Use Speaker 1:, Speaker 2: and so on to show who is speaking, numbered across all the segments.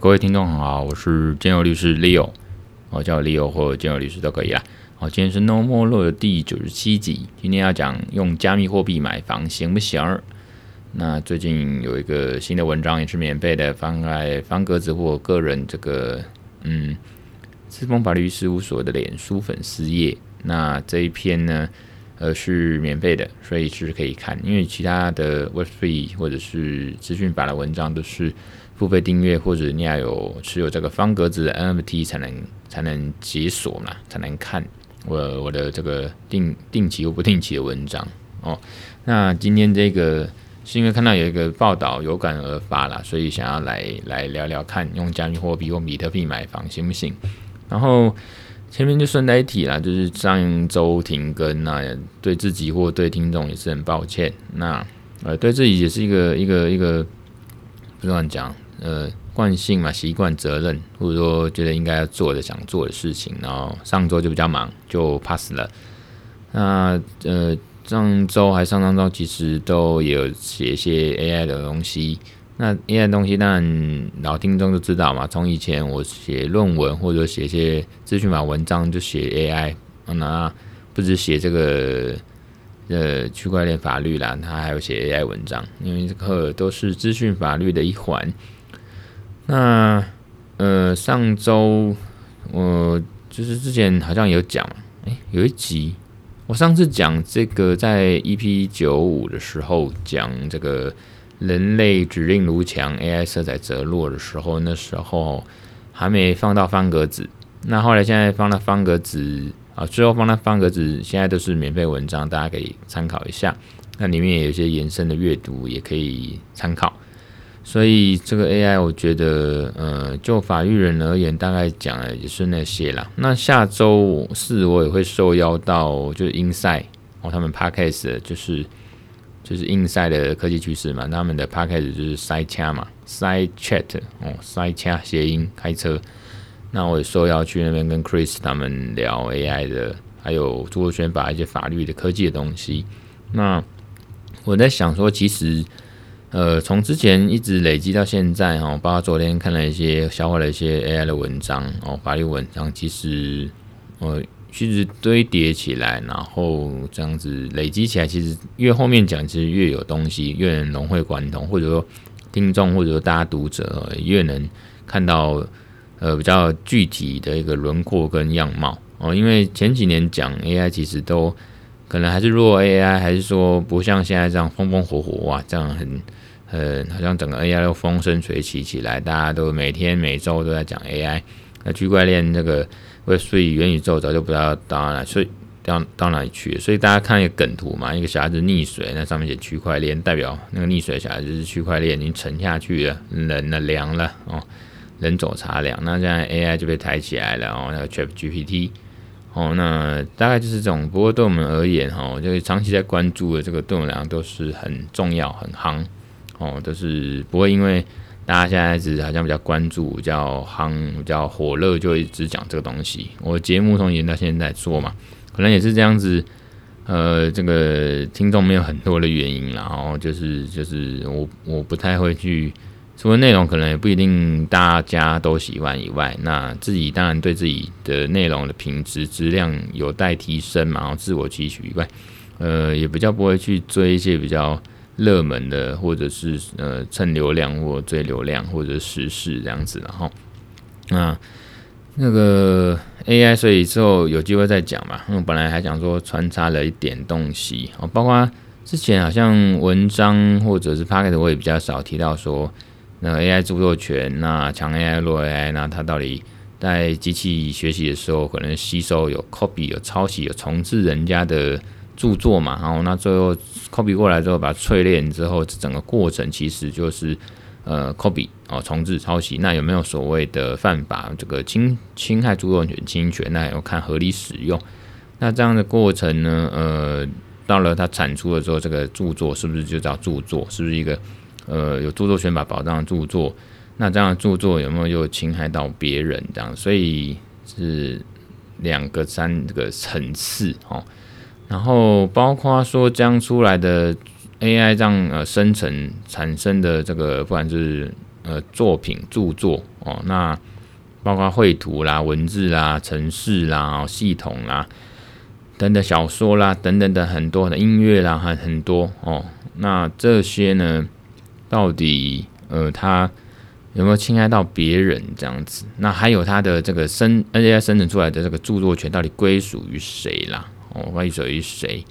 Speaker 1: 各位听众好，我是建友律师 Leo，我叫 Leo 或建友律师都可以啦。好，今天是 No More Law 的第九十七集，今天要讲用加密货币买房行不行？那最近有一个新的文章也是免费的，放在方格子或个人这个嗯，赤峰法律事务所的脸书粉丝页。那这一篇呢，呃，是免费的，所以是可以看，因为其他的 Web3 或者是资讯法的文章都是。付费订阅，或者你要有持有这个方格子的 NFT 才能才能解锁嘛，才能看我我的这个定定期或不定期的文章哦。那今天这个是因为看到有一个报道有感而发啦，所以想要来来聊聊看，用加密货币或比特币买房行不行？然后前面就顺带一提啦，就是上周停更那对自己或对听众也是很抱歉。那呃，对自己也是一个一个一个不乱讲。呃，惯性嘛，习惯、责任，或者说觉得应该要做的、想做的事情，然后上周就比较忙，就 pass 了。那呃，上周还上上周其实都有写一些 AI 的东西。那 AI 的东西，当然老听众都知道嘛。从以前我写论文或者写一些资讯法文章，就写 AI。那不止写这个呃区块链法律啦，他还有写 AI 文章，因为这个都是资讯法律的一环。那呃，上周我就是之前好像有讲，哎，有一集我上次讲这个在 EP 九五的时候讲这个人类指令如墙，AI 色彩折落的时候，那时候还没放到方格子。那后来现在放到方格子啊，最后放到方格子，现在都是免费文章，大家可以参考一下。那里面也有一些延伸的阅读，也可以参考。所以这个 AI，我觉得，呃，就法律人而言，大概讲的也是那些啦。那下周四我也会受邀到，就是 Inside 哦，他们 Podcast 就是就是 Inside 的科技趋势嘛，他们的 Podcast 就是 Side Chat 嘛，Side Chat 哦，Side Chat 谐音开车。那我也受邀去那边跟 Chris 他们聊 AI 的，还有著作权法一些法律的科技的东西。那我在想说，其实。呃，从之前一直累积到现在哈，包括昨天看了一些消化了一些 AI 的文章哦，法律文章，其实呃，其实堆叠起来，然后这样子累积起来，其实越后面讲，其实越有东西，越能融会贯通，或者说听众或者说大家读者越能看到呃比较具体的一个轮廓跟样貌。哦，因为前几年讲 AI 其实都可能还是弱 AI，还是说不像现在这样风风火火哇，这样很。呃，好像整个 AI 都风生水起起来，大家都每天每周都在讲 AI。那区块链这个，Web3 元宇宙早就不知道到哪，所以到到哪里去。所以大家看一个梗图嘛，一个小孩子溺水，那上面写区块链，代表那个溺水小孩子是区块链已经沉下去了，冷了凉了哦，人走茶凉。那现在 AI 就被抬起来了哦，那个 ChatGPT 哦，那大概就是这种。不过对我们而言哈，就是长期在关注的这个，对我们来讲都是很重要、很夯。哦，都是不会因为大家现在只好像比较关注、比较夯、比较火热，就一直讲这个东西。我节目从以前到现在做嘛，可能也是这样子。呃，这个听众没有很多的原因，然后就是就是我我不太会去，除了内容可能也不一定大家都喜欢以外，那自己当然对自己的内容的品质质量有待提升嘛，然后自我期许以外，呃，也比较不会去追一些比较。热门的，或者是呃蹭流量或追流量，或者时事这样子，然后那那个 AI，所以之后有机会再讲嘛。我本来还想说穿插了一点东西哦，包括之前好像文章或者是 Podcast 我也比较少提到说，那 AI 著作权，那强 AI 弱 AI，那它到底在机器学习的时候，可能吸收有 copy 有抄袭有重制人家的。著作嘛，然后那最后 copy 过来之后，把它淬炼之后，整个过程其实就是呃 copy 哦，重制抄袭。那有没有所谓的犯法？这个侵侵害著作权侵权？那要看合理使用。那这样的过程呢？呃，到了它产出的时候，这个著作是不是就叫著作？是不是一个呃有著作权法保障的著作？那这样的著作有没有又侵害到别人？这样，所以是两个三这个层次哦。然后包括说这样出来的 AI 这样呃生成产生的这个，不管是呃作品著作哦，那包括绘图啦、文字啦、程式啦、系统啦等等小说啦等等的很多的音乐啦，还很多哦。那这些呢，到底呃他有没有侵害到别人这样子？那还有他的这个生 N A I 生成出来的这个著作权到底归属于谁啦？哦，归属于谁？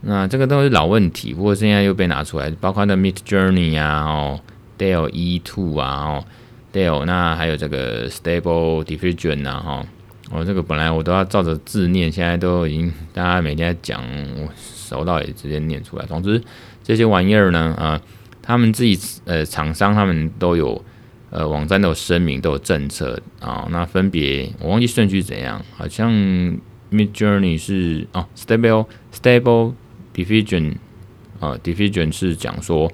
Speaker 1: 那这个都是老问题，不过现在又被拿出来，包括那 Midjourney 啊，哦，Dale E Two 啊，哦，DALL，那还有这个 Stable Diffusion 啊，哈，哦，这个本来我都要照着字念，现在都已经大家每天讲，我熟到也直接念出来。总之这些玩意儿呢，啊、他们自己呃厂商他们都有呃网站都有声明都有政策啊、哦，那分别我忘记顺序怎样，好像 Midjourney 是哦 Stable Stable Diffusion 啊，Diffusion 是讲说，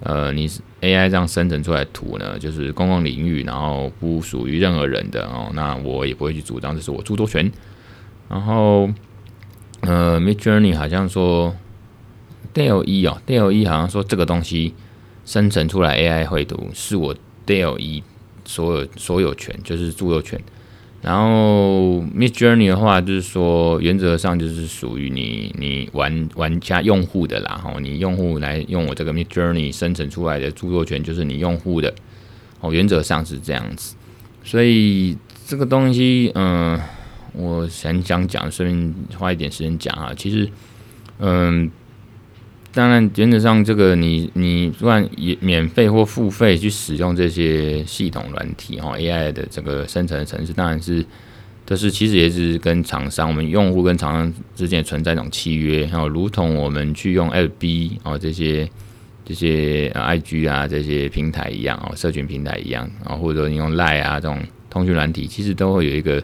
Speaker 1: 呃，你 AI 这样生成出来的图呢，就是公共领域，然后不属于任何人的哦，那我也不会去主张，这是我著作权。然后，呃，Midjourney 好像说，DALL-E 哦，DALL-E 好像说这个东西生成出来 AI 绘图是我 DALL-E 所有所有权，就是著作权。然后 Midjourney 的话，就是说原则上就是属于你你玩玩家用户的啦，吼，你用户来用我这个 Midjourney 生成出来的著作权就是你用户的，哦，原则上是这样子。所以这个东西，嗯、呃，我想讲讲，顺便花一点时间讲啊。其实，嗯。当然，原则上，这个你你不管也免费或付费去使用这些系统软体哈，AI 的这个生成的程式，当然是，但是其实也是跟厂商，我们用户跟厂商之间存在一种契约，然后如同我们去用 FB 哦这些这些 IG 啊这些平台一样哦，社群平台一样啊，或者你用 Line 啊这种通讯软体，其实都会有一个。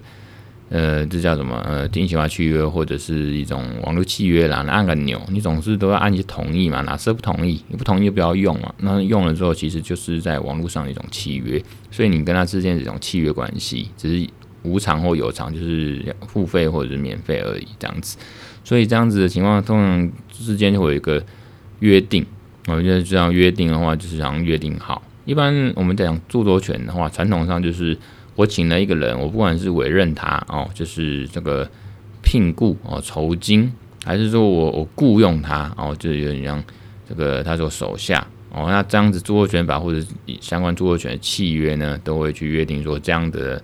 Speaker 1: 呃，这叫什么？呃，定型化契约或者是一种网络契约啦。按个钮，你总是都要按一同意嘛？哪次不同意？你不同意就不要用嘛。那用了之后，其实就是在网络上的一种契约，所以你跟他之间这种契约关系，只是无偿或有偿，就是付费或者是免费而已，这样子。所以这样子的情况，通常之间就会有一个约定。我觉得这样约定的话，就是想约定好。一般我们讲著作权的话，传统上就是。我请了一个人，我不管是委任他哦，就是这个聘雇哦酬金，还是说我我雇佣他哦，就有点像这个他做手下哦，那这样子著作权法或者相关著作权契约呢，都会去约定说这样的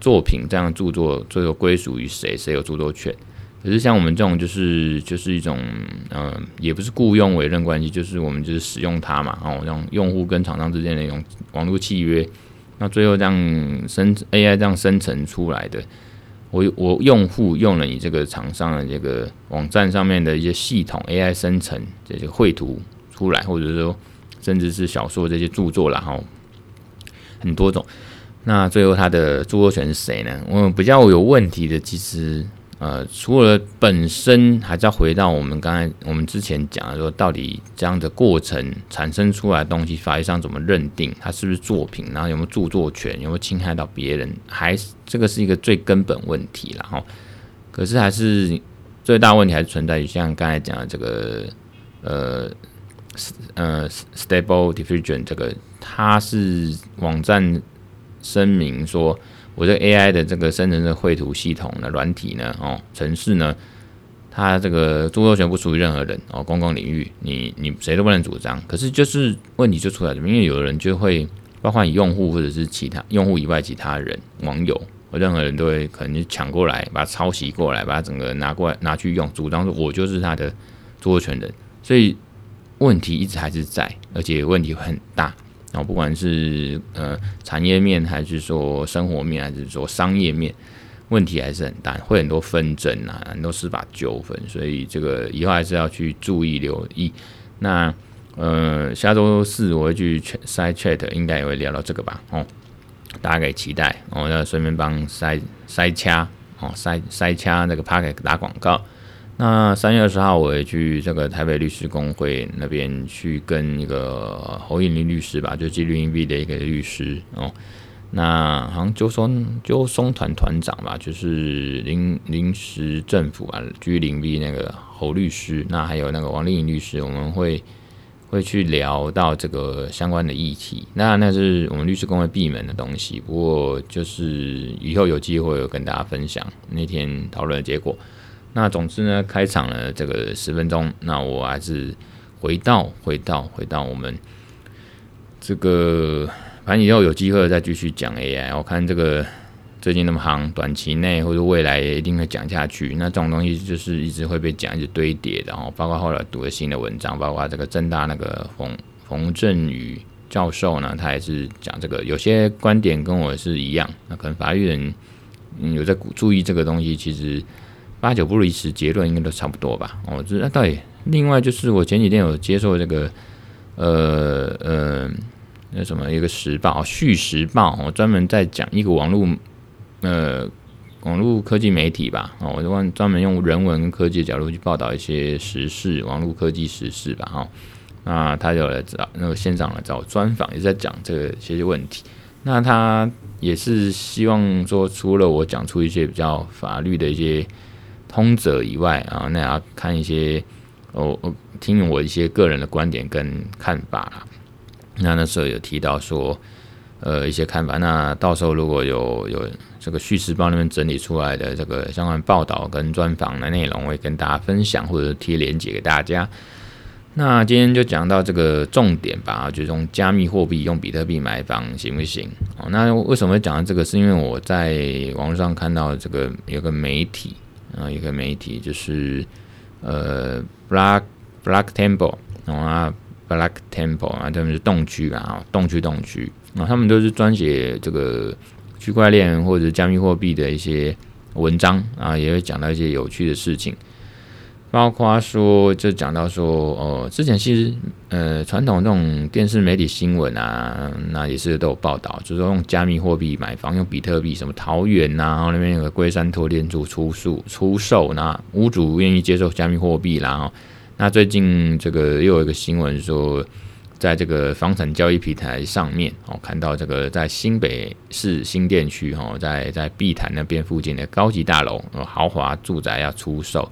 Speaker 1: 作品这样著作最后归属于谁，谁有著作权。可是像我们这种就是就是一种嗯、也不是雇佣委任关系，就是我们就是使用它嘛哦，让用户跟厂商之间的一种网络契约。那最后这样生 AI 这样生成出来的，我我用户用了你这个厂商的这个网站上面的一些系统 AI 生成这些绘图出来，或者说甚至是小说这些著作然后，很多种。那最后它的著作权是谁呢？我比较有问题的，其实。呃，除了本身，还是要回到我们刚才我们之前讲的说，到底这样的过程产生出来的东西，法律上怎么认定它是不是作品，然后有没有著作权，有没有侵害到别人，还是这个是一个最根本问题了哈。可是还是最大问题还是存在于像刚才讲的这个呃呃 Stable Diffusion 这个，它是网站声明说。我这 AI 的这个生成的绘图系统呢软体呢，哦，程式呢，它这个著作权不属于任何人哦，公共领域，你你谁都不能主张。可是就是问题就出来了，因为有人就会，包括你用户或者是其他用户以外其他人网友，任何人都会可能就抢过来，把它抄袭过来，把它整个拿过来拿去用，主张说我就是他的著作权人，所以问题一直还是在，而且问题很大。然后不管是呃产业面，还是说生活面，还是说商业面，问题还是很大，会很多纷争啊，很多司法纠纷，所以这个以后还是要去注意留意。那呃下周四我会去 Side Chat，应该也会聊到这个吧？哦，大家可以期待。哦要顺便帮塞塞掐哦塞塞掐那个 Podcast 打广告。那三月二十号，我也去这个台北律师公会那边去跟一个侯映林律师吧，就纪律英 V 的一个律师哦。那好像就松就松团团长吧，就是临临时政府啊，纪律英 V 那个侯律师。那还有那个王丽颖律师，我们会会去聊到这个相关的议题。那那是我们律师公会闭门的东西，不过就是以后有机会有跟大家分享那天讨论的结果。那总之呢，开场了这个十分钟，那我还是回到回到回到我们这个，反正以后有机会再继续讲 AI。我看这个。最近那么行，短期内或者未来也一定会讲下去。那这种东西就是一直会被讲，一直堆叠。然后包括后来读了新的文章，包括这个政大那个冯冯振宇教授呢，他也是讲这个，有些观点跟我是一样。那可能法律人有在注意这个东西，其实八九不离十，结论应该都差不多吧。哦，这那对。另外就是我前几天有接受这个，呃呃，那什么一个时报，续时报，我专门在讲一个网络。呃，网络科技媒体吧，哦，我就专专门用人文科技的角度去报道一些时事，网络科技时事吧，哈。那他就来找那个现场来找专访，也在讲这个些问题。那他也是希望说，除了我讲出一些比较法律的一些通则以外啊，那也要看一些哦，听我一些个人的观点跟看法啦。那那时候有提到说。呃，一些看法。那到时候如果有有这个《叙事报》那边整理出来的这个相关报道跟专访的内容，我会跟大家分享，或者贴链接给大家。那今天就讲到这个重点吧，就是用加密货币，用比特币买房行不行？哦，那为什么会讲到这个？是因为我在网络上看到这个有个媒体啊，一个媒体就是呃，Black Black Temple 啊，Black Temple 啊，他们是动区啊，动区动区。啊，他们都是专写这个区块链或者加密货币的一些文章啊，也会讲到一些有趣的事情，包括说就讲到说哦，之前其实呃传统这种电视媒体新闻啊，那也是都有报道，就是说用加密货币买房，用比特币，什么桃园呐，然后那边有个龟山托电处出售出售，那屋主愿意接受加密货币，然后那最近这个又有一个新闻说。在这个房产交易平台上面，哦，看到这个在新北市新店区，哦，在在碧潭那边附近的高级大楼，豪华住宅要出售，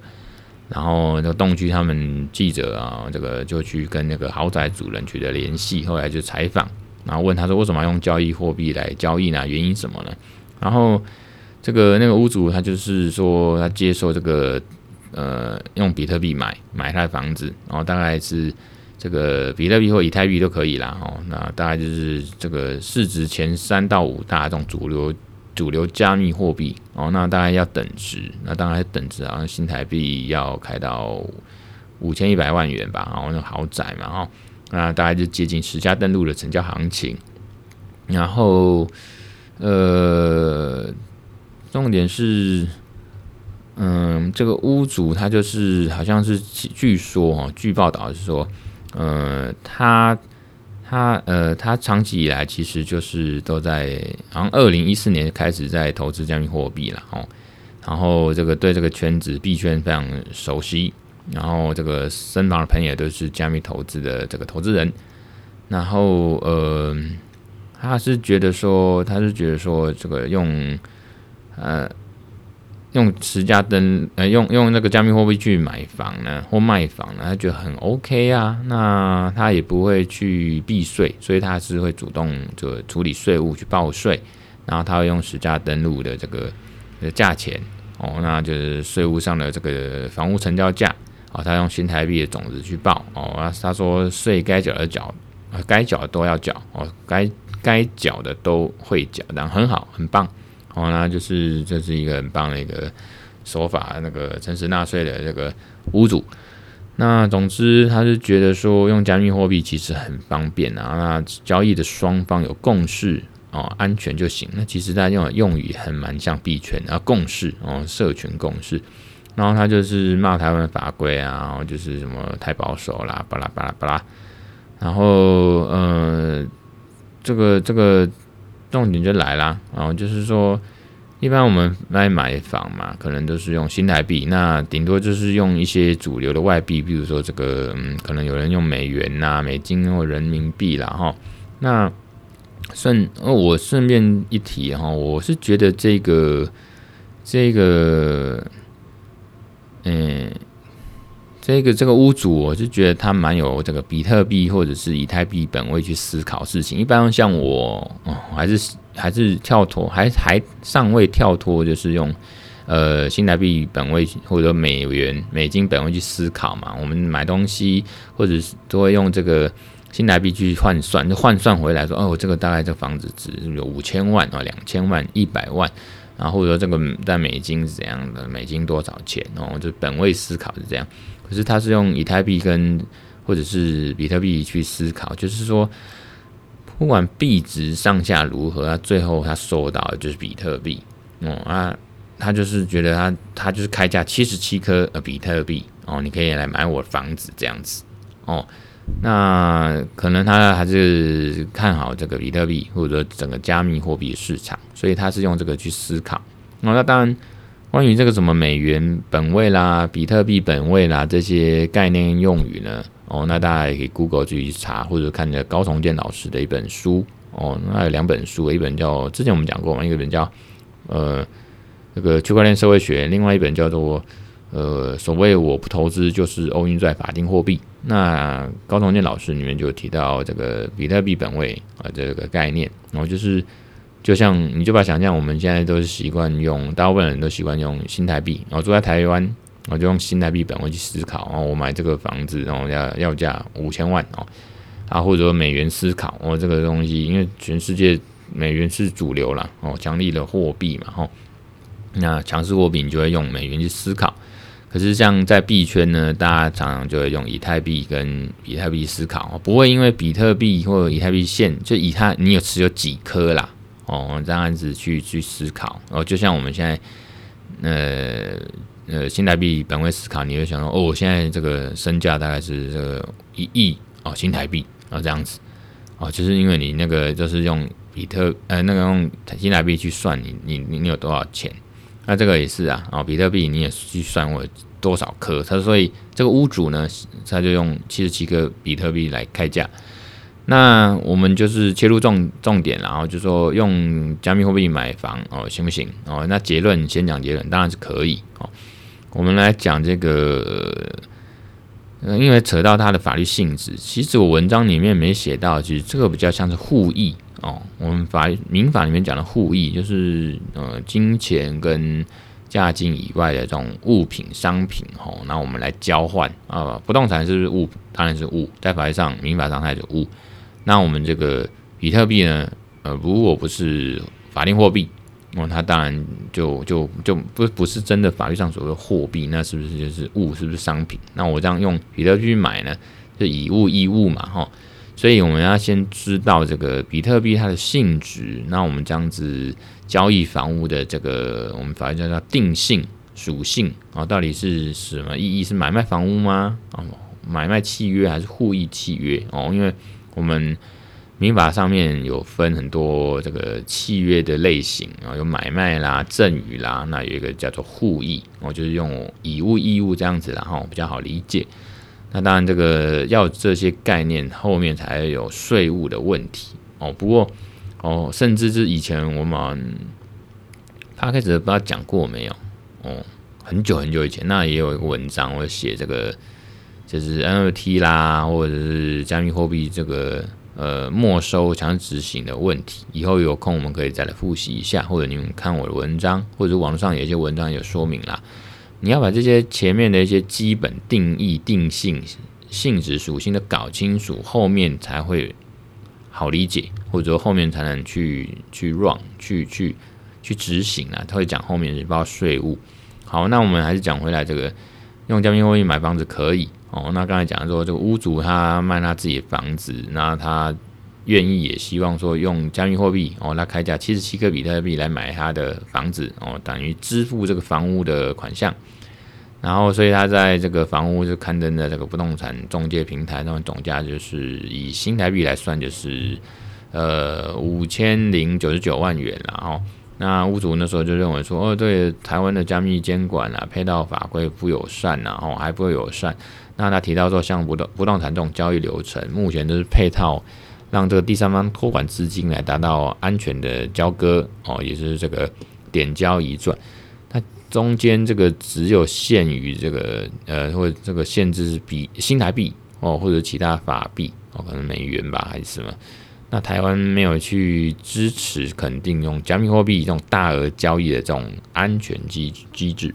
Speaker 1: 然后那个洞区他们记者啊，这个就去跟那个豪宅主人取得联系，后来就采访，然后问他说为什么要用交易货币来交易呢？原因什么呢？然后这个那个屋主他就是说他接受这个呃用比特币买买他的房子，然后大概是。这个比特币或以太币都可以啦，哦，那大概就是这个市值前三到五大这种主流主流加密货币哦，那大概要等值，那当然等值好像新台币要开到五千一百万元吧，然后那豪宅嘛，哦，那大概就接近十家登录的成交行情，然后呃，重点是。嗯，这个屋主他就是好像是据说哦，据报道是说，呃，他他呃，他长期以来其实就是都在，好像二零一四年开始在投资加密货币了哦，然后这个对这个圈子币圈非常熟悉，然后这个身旁的朋友都是加密投资的这个投资人，然后呃，他是觉得说，他是觉得说这个用呃。用实价登呃用用那个加密货币去买房呢或卖房呢，他觉得很 OK 啊，那他也不会去避税，所以他是会主动就处理税务去报税，然后他会用实价登录的这个的价钱哦，那就是税务上的这个房屋成交价哦，他用新台币的种子去报哦，他说税该缴的缴，该缴的都要缴哦，该该缴的都会缴，然后很好，很棒。哦，那就是这是一个很棒的一个手法，那个诚实纳税的这个屋主。那总之，他是觉得说用加密货币其实很方便啊，那交易的双方有共识哦，安全就行。那其实他用用语很蛮像币圈啊，共识哦，社群共识。然后他就是骂台湾的法规啊，就是什么太保守啦，巴拉巴拉巴拉。然后，呃，这个这个。重点就来啦，然后就是说，一般我们来买房嘛，可能都是用新台币，那顶多就是用一些主流的外币，比如说这个，嗯，可能有人用美元呐、啊、美金或人民币啦，哈。那顺，我顺便一提哈，我是觉得这个这个，嗯，这个这个屋主，我是觉得他蛮有这个比特币或者是以太币本位去思考事情。一般像我，哦，还是还是跳脱，还还尚未跳脱，就是用呃新台币本位或者美元、美金本位去思考嘛。我们买东西或者是都会用这个新台币去换算，就换算回来说，哦，这个大概这房子值有五千万啊，两千万、一百万。然后或者说这个在美金是怎样的？美金多少钱？哦，就本位思考是这样。可是他是用以太币跟或者是比特币去思考，就是说不管币值上下如何，他最后他收到的就是比特币。哦啊，他就是觉得他他就是开价七十七颗呃比特币哦，你可以来买我房子这样子哦。那可能他还是看好这个比特币或者说整个加密货币市场，所以他是用这个去思考。那当然，关于这个什么美元本位啦、比特币本位啦这些概念用语呢，哦，那大家也可以 Google 自己去查，或者看着高重建老师的一本书哦。那有两本书，一本叫之前我们讲过嘛，一本叫呃这个区块链社会学，另外一本叫做。呃，所谓我不投资就是欧元在法定货币。那高重建老师里面就提到这个比特币本位啊这个概念，然后就是就像你就把想象我们现在都是习惯用，大部分人都习惯用新台币，然后住在台湾，我就用新台币本位去思考，然后我买这个房子，然后要要价五千万哦，啊或者说美元思考，哦这个东西因为全世界美元是主流了哦，强力的货币嘛吼，那强势货币你就会用美元去思考。可是像在币圈呢，大家常常就会用以太币跟比特币思考，不会因为比特币或者以太币现就以太你有持有几颗啦哦，这样子去去思考哦，就像我们现在呃呃新台币本位思考，你会想说哦，我现在这个身价大概是这个一亿哦新台币啊这样子哦，就是因为你那个就是用比特呃那个用新台币去算你你你有多少钱。那这个也是啊，哦，比特币你也去算我多少颗，他所以这个屋主呢，他就用七十七颗比特币来开价。那我们就是切入重重点，然后就说用加密货币买房哦，行不行？哦，那结论先讲结论，当然是可以哦。我们来讲这个，呃，因为扯到它的法律性质，其实我文章里面没写到，其实这个比较像是互益。哦，我们法民法里面讲的互益，就是呃金钱跟价金以外的这种物品、商品，哦，那我们来交换啊，不动产是不是物？当然是物，在法律上、民法上它是物。那我们这个比特币呢，呃，如果不是法定货币，那、它当然就就就不不是真的法律上所谓的货币，那是不是就是物？是不是商品？那我这样用比特币去买呢，是以物易物嘛，哈、所以我们要先知道这个比特币它的性质，那我们这样子交易房屋的这个我们法律叫做定性属性啊，到底是什么意义？是买卖房屋吗？啊，买卖契约还是互益契约？哦，因为我们民法上面有分很多这个契约的类型啊，有买卖啦、赠与啦，那有一个叫做互益，哦，就是用以物易物这样子，然后比较好理解。那当然，这个要这些概念后面才有税务的问题哦。不过哦，甚至是以前我们他开始不知道讲过没有哦，很久很久以前，那也有一个文章我写这个，就是 NFT 啦，或者是加密货币这个呃没收强制执行的问题。以后有空我们可以再来复习一下，或者你们看我的文章，或者网上有一些文章有说明啦。你要把这些前面的一些基本定义、定性、性质、属性的搞清楚，后面才会好理解，或者说后面才能去去 run、去去去执行啊。他会讲后面是包括税务。好，那我们还是讲回来，这个用加密货币买房子可以哦。那刚才讲说，这个屋主他卖他自己的房子，那他愿意也希望说用加密货币哦，他开价七十七个比特币来买他的房子哦，等于支付这个房屋的款项。然后，所以他在这个房屋就刊登的这个不动产中介平台上，总价就是以新台币来算，就是呃五千零九十九万元。然后，那屋主那时候就认为说，哦，对台湾的加密监管啊，配套法规不友善啊，哦，还不友善。那他提到说，像不动不动产这种交易流程，目前都是配套让这个第三方托管资金来达到安全的交割，哦，也是这个点交移转。中间这个只有限于这个呃，或者这个限制是比新台币哦，或者其他法币哦，可能美元吧还是什么？那台湾没有去支持肯定用加密货币这种大额交易的这种安全机机制。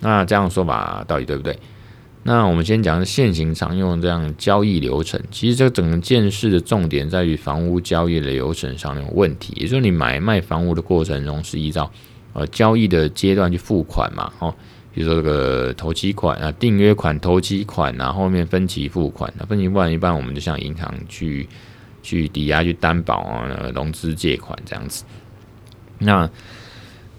Speaker 1: 那这样说法到底对不对？那我们先讲现行常用这样交易流程。其实这整件事的重点在于房屋交易的流程上有问题，也就是你买卖房屋的过程中是依照呃交易的阶段去付款嘛，哦，比如说这个头期款啊、订约款、头期款啊，后面分期付款。那分期付款一般我们就向银行去去抵押、去担保啊、融资借款这样子。那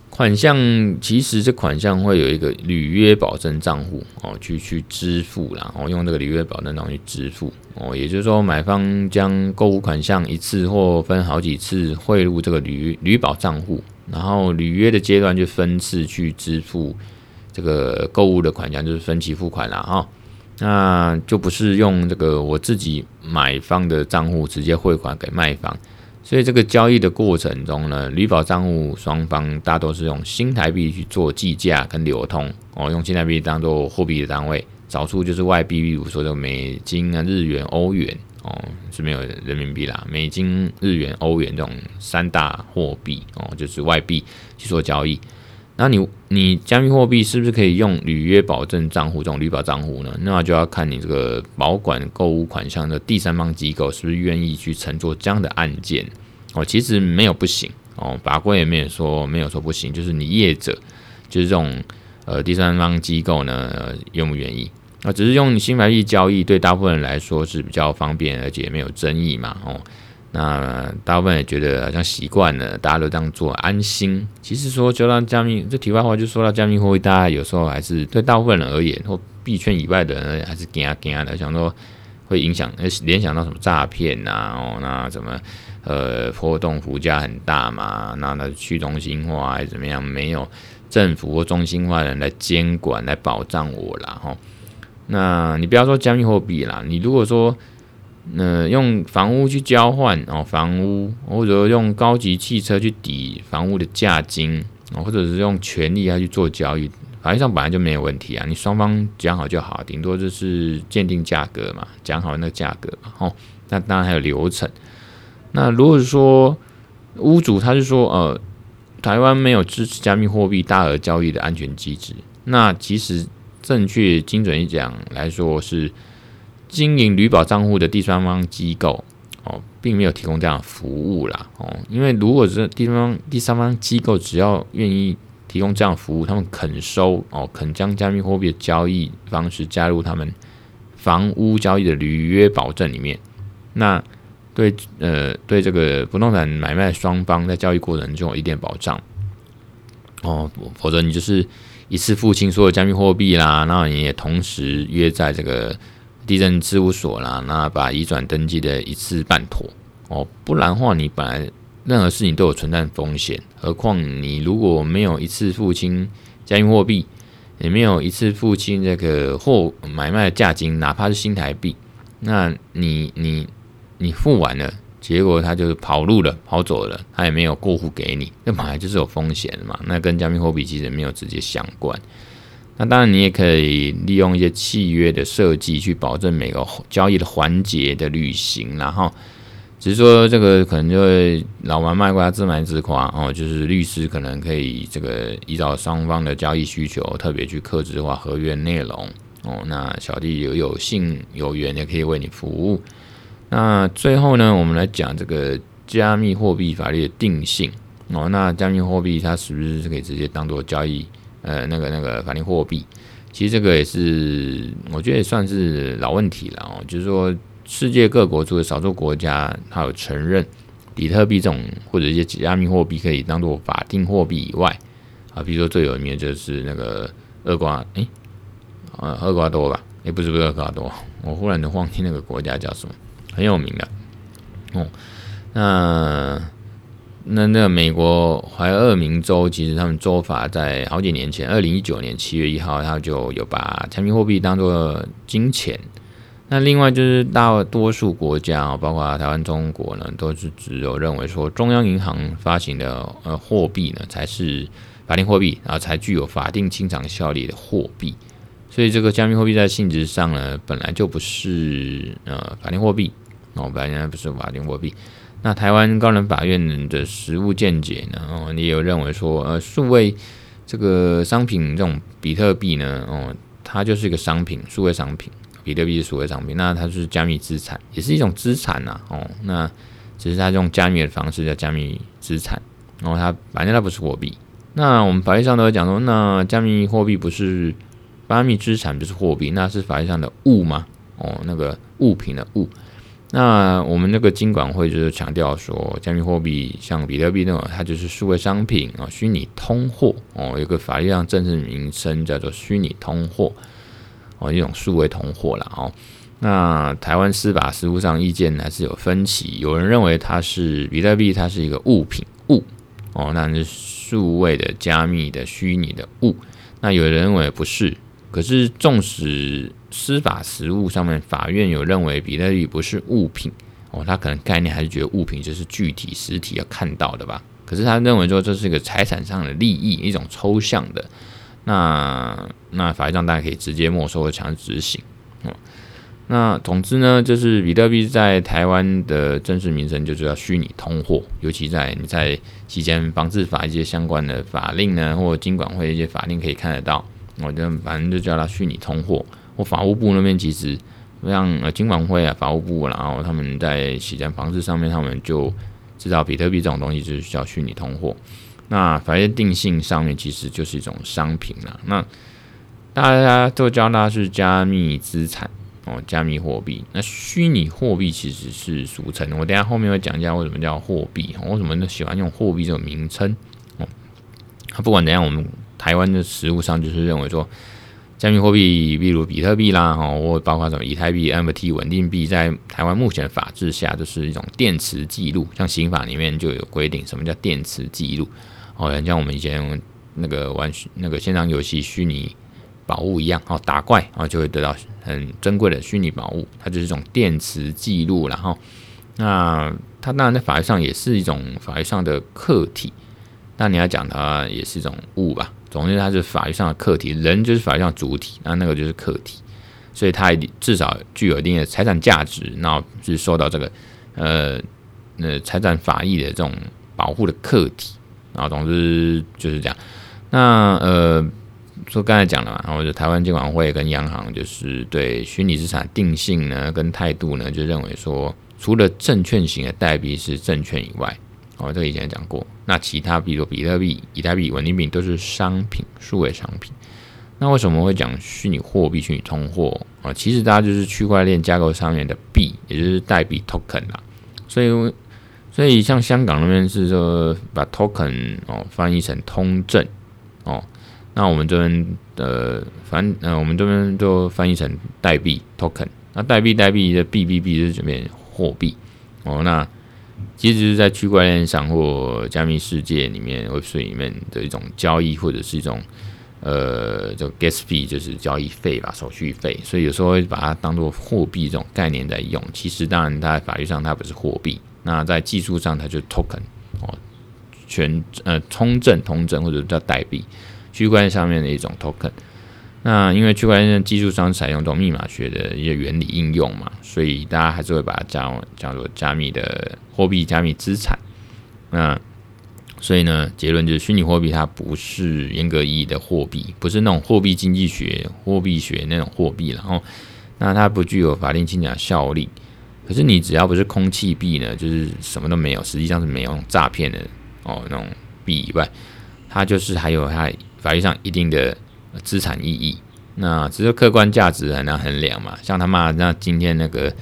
Speaker 1: 款项其实这款项会有一个履约保证账户哦，去去支付，然后用这个履约保证账户去支付哦，也就是说买方将购物款项一次或分好几次汇入这个履履保账户，然后履约的阶段就分次去支付这个购物的款项，就是分期付款了哈，那就不是用这个我自己买方的账户直接汇款给卖方。所以这个交易的过程中呢，旅保账户双方大多是用新台币去做计价跟流通哦，用新台币当做货币的单位，少数就是外币，比如说的美金啊、日元、欧元哦，是没有人民币啦，美金、日元、欧元这种三大货币哦，就是外币去做交易。那你你加密货币是不是可以用履约保证账户这种履保账户呢？那就要看你这个保管购物款项的第三方机构是不是愿意去承做这样的案件哦。其实没有不行哦，法规也没有说没有说不行，就是你业者就是这种呃第三方机构呢愿不愿意啊？只是用新台币交易对大部分人来说是比较方便，而且没有争议嘛哦。那大部分也觉得好像习惯了，大家都这样做安心。其实说就让加密，这题外话就说到加密货币，大家有时候还是对大部分人而言，或币圈以外的人还是惊啊惊啊的，想说会影响，联想到什么诈骗呐？哦，那怎么呃波动幅价很大嘛？那那去中心化还是怎么样？没有政府或中心化的人来监管来保障我啦。哈。那你不要说加密货币啦，你如果说。那用房屋去交换哦，房屋或者用高级汽车去抵房屋的价金哦，或者是用权利来去做交易，法律上本来就没有问题啊，你双方讲好就好，顶多就是鉴定价格嘛，讲好那个价格嘛，哦，那当然还有流程。那如果说屋主他是说呃，台湾没有支持加密货币大额交易的安全机制，那其实正确精准一讲来说是。经营履保账户的第三方机构哦，并没有提供这样的服务啦哦，因为如果是第三方第三方机构，只要愿意提供这样服务，他们肯收哦，肯将加密货币的交易方式加入他们房屋交易的履约保证里面，那对呃对这个不动产买卖双方在交易过程中有一定保障哦，否则你就是一次付清所有加密货币啦，那你也同时约在这个。地震事务所啦，那把移转登记的一次办妥哦，不然的话，你本来任何事情都有存在风险，何况你如果没有一次付清加密货币，也没有一次付清这个货买卖的价金，哪怕是新台币，那你你你付完了，结果他就跑路了，跑走了，他也没有过户给你，那本来就是有风险的嘛，那跟加密货币其实没有直接相关。那当然，你也可以利用一些契约的设计去保证每个交易的环节的履行，然后只是说这个可能就会老王卖瓜，自卖自夸哦，就是律师可能可以这个依照双方的交易需求，特别去克制化合约内容哦。那小弟有有幸有缘也可以为你服务。那最后呢，我们来讲这个加密货币法律的定性哦。那加密货币它是不是可以直接当做交易？呃，那个那个法定货币，其实这个也是我觉得也算是老问题了哦。就是说，世界各国除了少数国家，它有承认比特币这种或者一些加密货币可以当做法定货币以外，啊，比如说最有名的就是那个厄瓜，诶，呃，厄瓜多吧？诶，不是不是厄瓜多，我忽然就忘记那个国家叫什么，很有名的哦。那那那美国怀俄明州，其实他们州法在好几年前，二零一九年七月一号，他就有把加密货币当做金钱。那另外就是大多数国家，包括台湾、中国呢，都是只有认为说中央银行发行的呃货币呢，才是法定货币，然后才具有法定清偿效力的货币。所以这个加密货币在性质上呢，本来就不是呃法定货币哦，本来不是法定货币。那台湾高等法院的实务见解呢，哦，也有认为说，呃，数位这个商品这种比特币呢，哦，它就是一个商品，数位商品，比特币是数位商品，那它是加密资产，也是一种资产呐，哦，那只是它用加密的方式叫加密资产，然后它反正它不是货币。那我们法律上都会讲说，那加密货币不是。加密资产不是货币，那是法律上的物吗？哦，那个物品的物。那我们那个金管会就是强调说，加密货币像比特币那种，它就是数位商品啊，虚拟通货哦，有个法律上正式名称叫做虚拟通货哦，一种数位通货了哦。那台湾司法实务上意见还是有分歧，有人认为它是比特币，它是一个物品物哦，那是数位的加密的虚拟的物。那有人认为不是。可是，纵使司法实务上面，法院有认为比特币不是物品哦，他可能概念还是觉得物品就是具体实体要看到的吧。可是他认为说这是一个财产上的利益，一种抽象的，那那法律上大家可以直接没收和强制执行哦。那总之呢，就是比特币在台湾的正式名称就是叫虚拟通货，尤其在你在期间防治法一些相关的法令呢，或金管会一些法令可以看得到。我就反正就叫它虚拟通货。我法务部那边其实像呃金管会啊、法务部，然后他们在洗钱防治上面，他们就知道比特币这种东西就是叫虚拟通货。那法律定性上面其实就是一种商品啦。那大家都教它是加密资产哦，加密货币。那虚拟货币其实是俗称。我等下后面会讲一下为什么叫货币，为什么都喜欢用货币这种名称哦。不管怎样，我们。台湾的实务上就是认为说，加密货币，例如比特币啦，哈，或包括什么以太币、M T 稳定币，在台湾目前法制下，就是一种电磁记录。像刑法里面就有规定，什么叫电磁记录？哦，像我们以前那个玩那个线上游戏虚拟宝物一样，哦，打怪啊就会得到很珍贵的虚拟宝物，它就是一种电磁记录。然后，那它当然在法律上也是一种法律上的客体，那你要讲它也是一种物吧？总之，它是法律上的客体，人就是法律上的主体，那那个就是客体，所以它至少具有一定的财产价值，然后是受到这个呃呃财产法益的这种保护的客体，然后总之就是这样。那呃说刚才讲了嘛，然后就台湾金管会跟央行就是对虚拟资产定性呢跟态度呢，就认为说，除了证券型的代币是证券以外。哦，这个以前讲过。那其他，比如说比特币、以太币、稳定币都是商品，数位商品。那为什么会讲虚拟货币、虚拟通货啊？其实大家就是区块链架构上面的币，也就是代币 token 啦。所以，所以像香港那边是说把 token 哦翻译成通证哦。那我们这边的反呃，我们这边就翻译成代币 token。那代币代币的币币币就是这边货币哦。那其实是在区块链上或加密世界里面，Web3 里面的一种交易，或者是一种呃，这个 gas fee 就是交易费吧，手续费。所以有时候会把它当做货币这种概念在用。其实当然，它在法律上它不是货币，那在技术上它就 token 哦，全呃通证、通证或者叫代币，区块链上面的一种 token。那因为区块链技术上采用这种密码学的一些原理应用嘛，所以大家还是会把它叫叫做加密的货币、加密资产。那所以呢，结论就是虚拟货币它不是严格意义的货币，不是那种货币经济学、货币学那种货币。然后，那它不具有法定清偿效力。可是你只要不是空气币呢，就是什么都没有，实际上是没有诈骗的哦那种币以外，它就是还有它法律上一定的。资产意义，那只是客观价值很难衡量嘛。像他妈，那今天那个，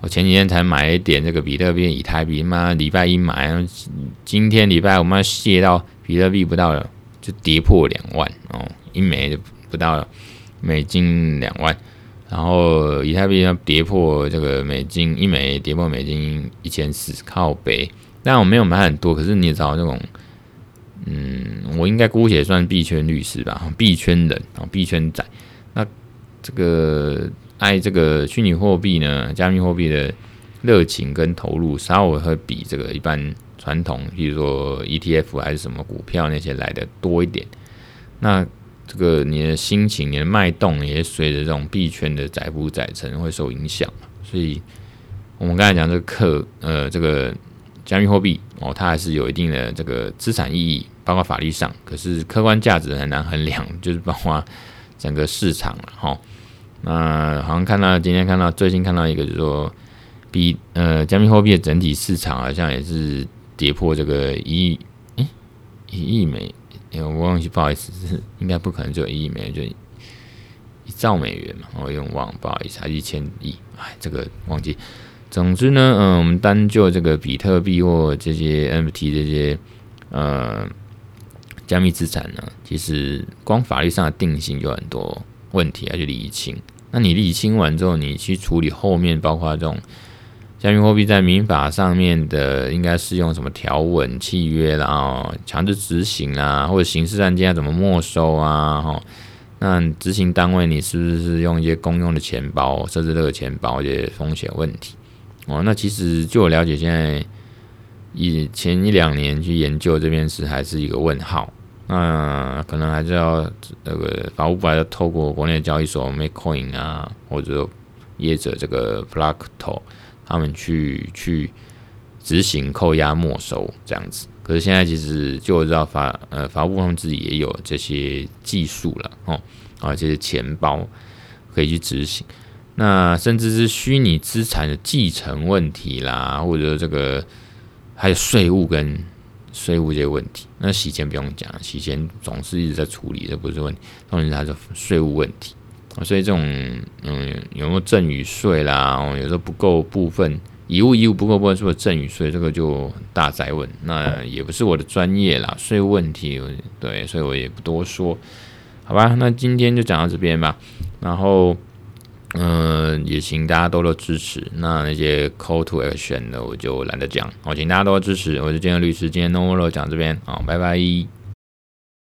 Speaker 1: 我前几天才买一点这个比特币、以太币，妈礼拜一买，今天礼拜我们要卸到比特币不到了，就跌破两万哦，一枚就不到了美金两万，然后以太币要跌破这个美金一枚，跌破美金一千四，靠北。但我没有买很多，可是你也知道这种。嗯，我应该姑且算币圈律师吧，币圈人啊，币圈仔。那这个爱这个虚拟货币呢，加密货币的热情跟投入，稍微会比这个一般传统，比如说 ETF 还是什么股票那些来的多一点。那这个你的心情、你的脉动也随着这种币圈的载浮载沉会受影响。所以，我们刚才讲这个课，呃，这个加密货币哦，它还是有一定的这个资产意义，包括法律上，可是客观价值很难衡量，就是包括整个市场了哈。那好像看到今天看到最新看到一个，就是说比呃加密货币的整体市场好像也是跌破这个一亿，一亿美，我忘记不好意思，是应该不可能只有一亿美元，就一兆美元嘛，我用忘不好意思，还一千亿，哎，这个忘记。总之呢，嗯，我们单就这个比特币或这些 NFT 这些呃加密资产呢，其实光法律上的定性就很多。问题要去理清，那你理清完之后，你去处理后面包括这种加密货币在民法上面的应该适用什么条文、契约啦，哦，强制执行啊，或者刑事案件要怎么没收啊？哈，那执行单位你是不是用一些公用的钱包设置这个钱包，这些风险问题哦？那其实据我了解，现在以前一两年去研究这件事还是一个问号。那可能还是要那个法务部还要透过国内交易所 MakeCoin 啊，或者业者这个 Flacto 他们去去执行扣押没收这样子。可是现在其实就我知道法呃法务部他们自己也有这些技术了哦，啊这些钱包可以去执行。那甚至是虚拟资产的继承问题啦，或者这个还有税务跟。税务这些问题，那洗钱不用讲，洗钱总是一直在处理，这不是问题。重点是它的税务问题，所以这种嗯有没有赠与税啦，哦，有时候不够部分，以物易物不够部分，是不是赠与税？这个就大哉问，那也不是我的专业啦，税务问题，对，所以我也不多说，好吧？那今天就讲到这边吧，然后。嗯、也请大家多多支持。那那些 call to action 的，我就懒得讲。好，请大家多多支持。我是建业律师，今天 No More 讲这边，好，拜拜。